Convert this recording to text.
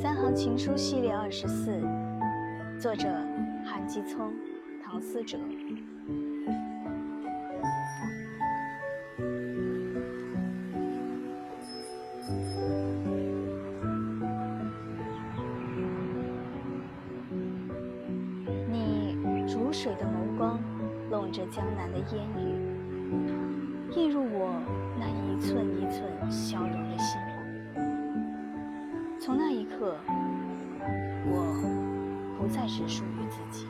三行情书系列二十四，作者韩基聪、唐思哲。你如水的眸光，笼着江南的烟雨，映入我那一寸一寸小。从那一刻，我不再只属于自己。